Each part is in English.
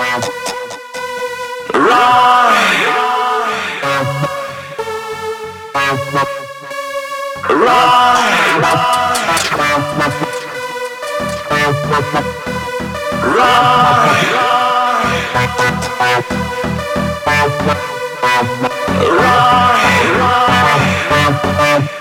Rock! Rock! Rock!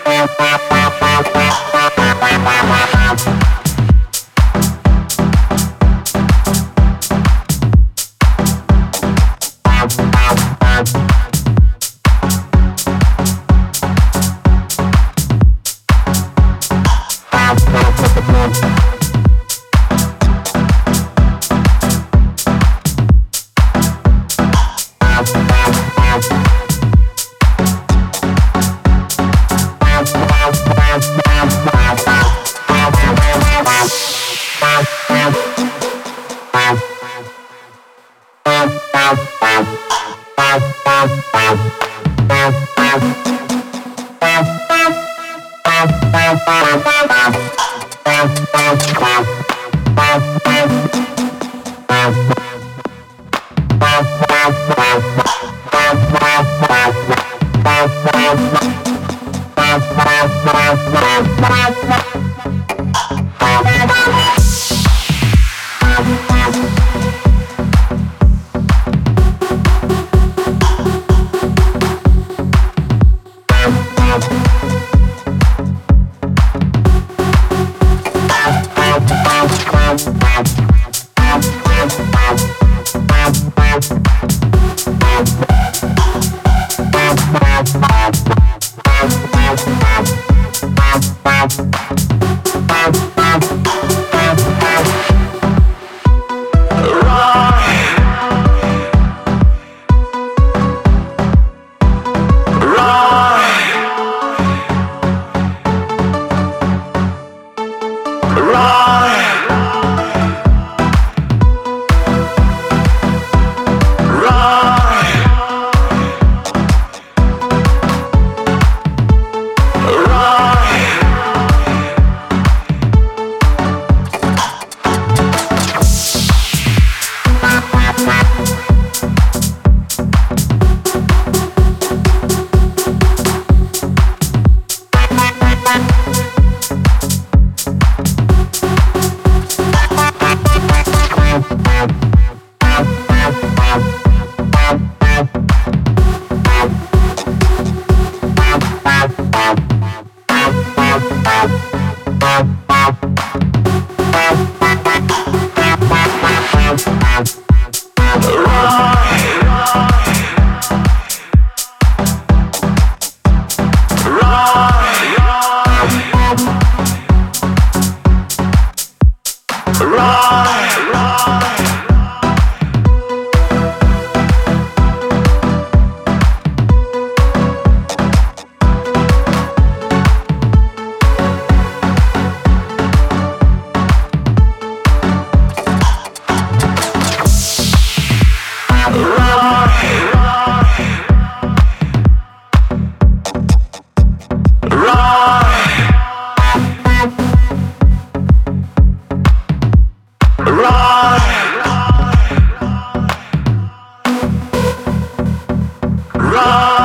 Bye. Bye. Ra.